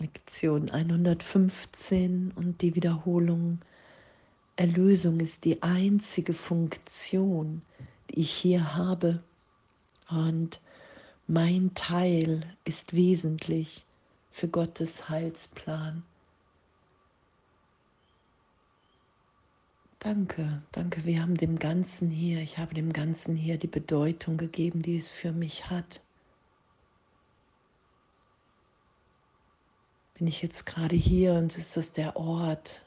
Lektion 115 und die Wiederholung. Erlösung ist die einzige Funktion, die ich hier habe. Und mein Teil ist wesentlich für Gottes Heilsplan. Danke, danke, wir haben dem Ganzen hier, ich habe dem Ganzen hier die Bedeutung gegeben, die es für mich hat. Bin ich jetzt gerade hier und ist das der Ort,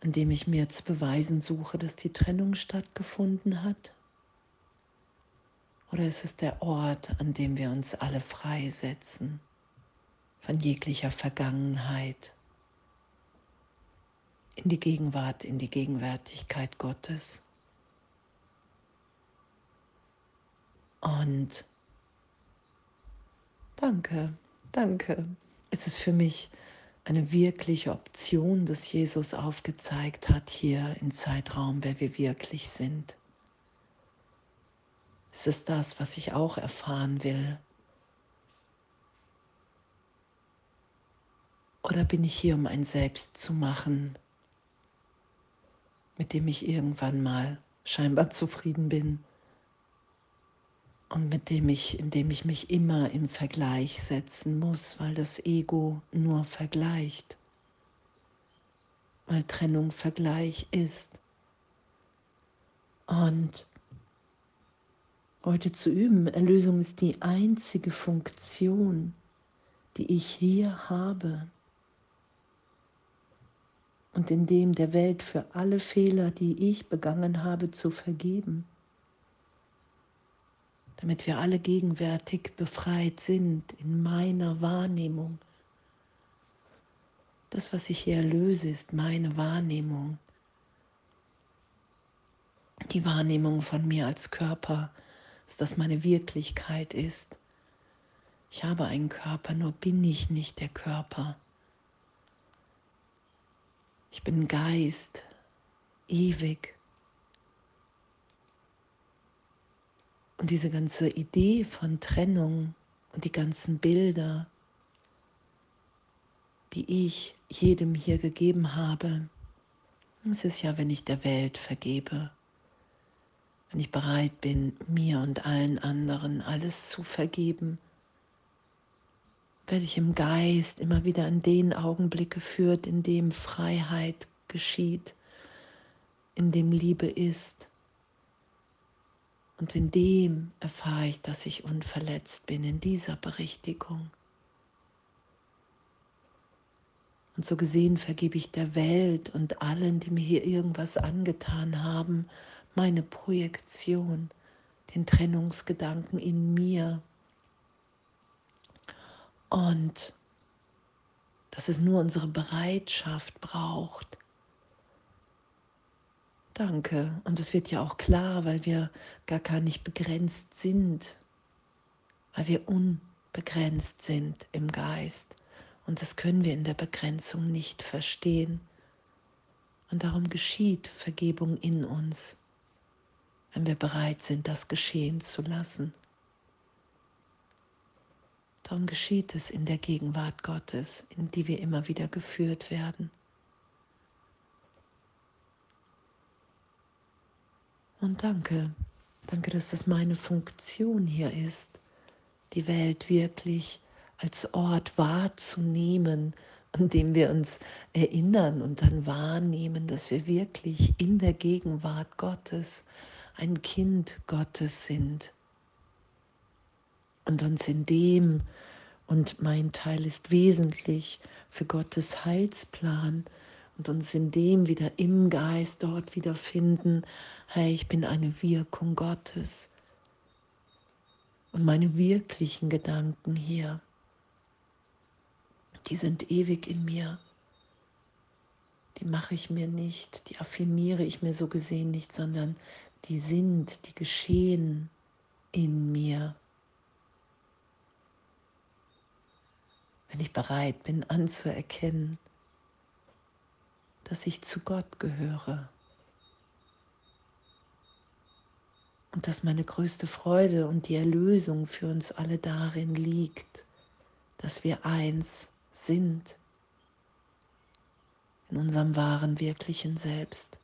an dem ich mir zu beweisen suche, dass die Trennung stattgefunden hat? Oder ist es der Ort, an dem wir uns alle freisetzen von jeglicher Vergangenheit? in die Gegenwart, in die Gegenwärtigkeit Gottes. Und danke, danke. Es ist für mich eine wirkliche Option, dass Jesus aufgezeigt hat hier im Zeitraum, wer wir wirklich sind. Es ist das, was ich auch erfahren will. Oder bin ich hier, um ein Selbst zu machen, mit dem ich irgendwann mal scheinbar zufrieden bin und mit dem ich, in dem ich mich immer im Vergleich setzen muss, weil das Ego nur vergleicht, weil Trennung Vergleich ist. Und heute zu üben, Erlösung ist die einzige Funktion, die ich hier habe. Und in dem der Welt für alle Fehler, die ich begangen habe, zu vergeben, damit wir alle gegenwärtig befreit sind in meiner Wahrnehmung. Das, was ich hier erlöse, ist meine Wahrnehmung. Die Wahrnehmung von mir als Körper, dass das meine Wirklichkeit ist. Ich habe einen Körper, nur bin ich nicht der Körper. Ich bin Geist, ewig. Und diese ganze Idee von Trennung und die ganzen Bilder, die ich jedem hier gegeben habe, es ist ja, wenn ich der Welt vergebe, wenn ich bereit bin, mir und allen anderen alles zu vergeben, werde ich im Geist immer wieder in den Augenblick geführt, in dem Freiheit geschieht, in dem Liebe ist. Und in dem erfahre ich, dass ich unverletzt bin, in dieser Berichtigung. Und so gesehen vergebe ich der Welt und allen, die mir hier irgendwas angetan haben, meine Projektion, den Trennungsgedanken in mir, und dass es nur unsere Bereitschaft braucht. Danke. Und es wird ja auch klar, weil wir gar gar nicht begrenzt sind, weil wir unbegrenzt sind im Geist. Und das können wir in der Begrenzung nicht verstehen. Und darum geschieht Vergebung in uns, wenn wir bereit sind, das geschehen zu lassen. Darum geschieht es in der Gegenwart Gottes, in die wir immer wieder geführt werden. Und danke, danke, dass das meine Funktion hier ist, die Welt wirklich als Ort wahrzunehmen, an dem wir uns erinnern und dann wahrnehmen, dass wir wirklich in der Gegenwart Gottes ein Kind Gottes sind. Und uns in dem, und mein Teil ist wesentlich für Gottes Heilsplan und uns in dem wieder im Geist dort wiederfinden, hey, ich bin eine Wirkung Gottes. Und meine wirklichen Gedanken hier, die sind ewig in mir. Die mache ich mir nicht, die affirmiere ich mir so gesehen nicht, sondern die sind, die geschehen in mir. wenn ich bereit bin anzuerkennen, dass ich zu Gott gehöre und dass meine größte Freude und die Erlösung für uns alle darin liegt, dass wir eins sind in unserem wahren, wirklichen Selbst.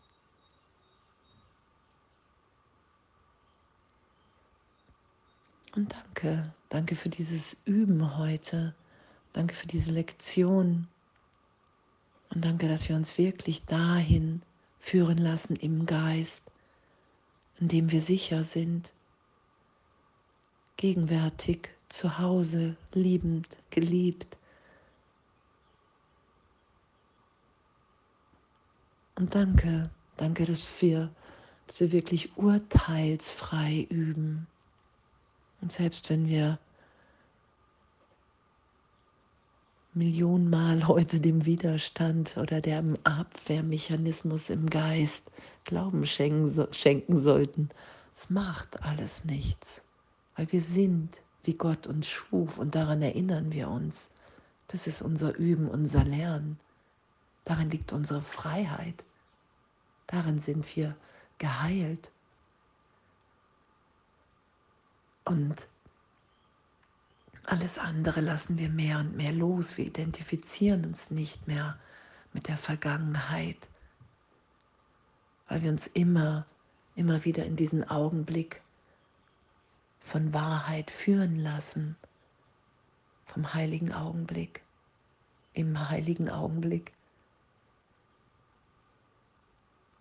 Und danke, danke für dieses Üben heute. Danke für diese Lektion. Und danke, dass wir uns wirklich dahin führen lassen im Geist, in dem wir sicher sind, gegenwärtig, zu Hause, liebend, geliebt. Und danke, danke, dass wir, dass wir wirklich urteilsfrei üben. Und selbst wenn wir Millionenmal heute dem Widerstand oder dem Abwehrmechanismus im Geist Glauben schenken, schenken sollten, es macht alles nichts, weil wir sind, wie Gott uns schuf und daran erinnern wir uns. Das ist unser Üben, unser Lernen. Darin liegt unsere Freiheit. Darin sind wir geheilt. Und alles andere lassen wir mehr und mehr los. Wir identifizieren uns nicht mehr mit der Vergangenheit, weil wir uns immer, immer wieder in diesen Augenblick von Wahrheit führen lassen, vom heiligen Augenblick, im heiligen Augenblick.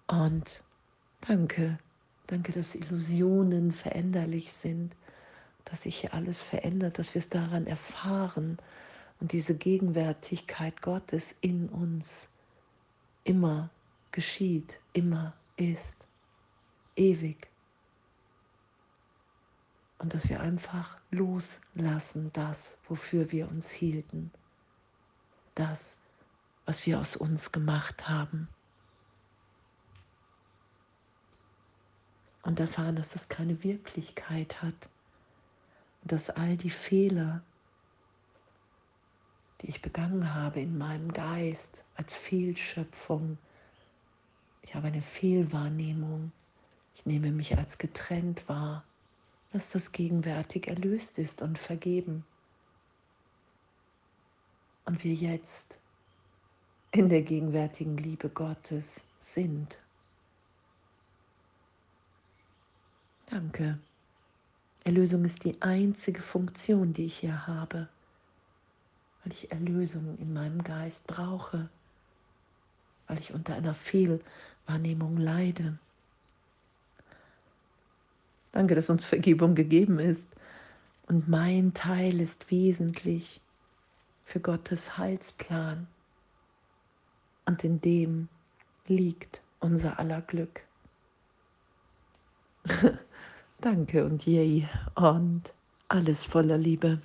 Und danke, danke, dass Illusionen veränderlich sind dass sich hier alles verändert, dass wir es daran erfahren und diese Gegenwärtigkeit Gottes in uns immer geschieht, immer ist, ewig. Und dass wir einfach loslassen das, wofür wir uns hielten, das, was wir aus uns gemacht haben. Und erfahren, dass das keine Wirklichkeit hat dass all die Fehler, die ich begangen habe in meinem Geist als Fehlschöpfung, ich habe eine Fehlwahrnehmung, ich nehme mich als getrennt wahr, dass das gegenwärtig erlöst ist und vergeben. Und wir jetzt in der gegenwärtigen Liebe Gottes sind. Danke. Erlösung ist die einzige Funktion, die ich hier habe, weil ich Erlösung in meinem Geist brauche, weil ich unter einer Fehlwahrnehmung leide. Danke, dass uns Vergebung gegeben ist. Und mein Teil ist wesentlich für Gottes Heilsplan. Und in dem liegt unser aller Glück. Danke und yay und alles voller Liebe.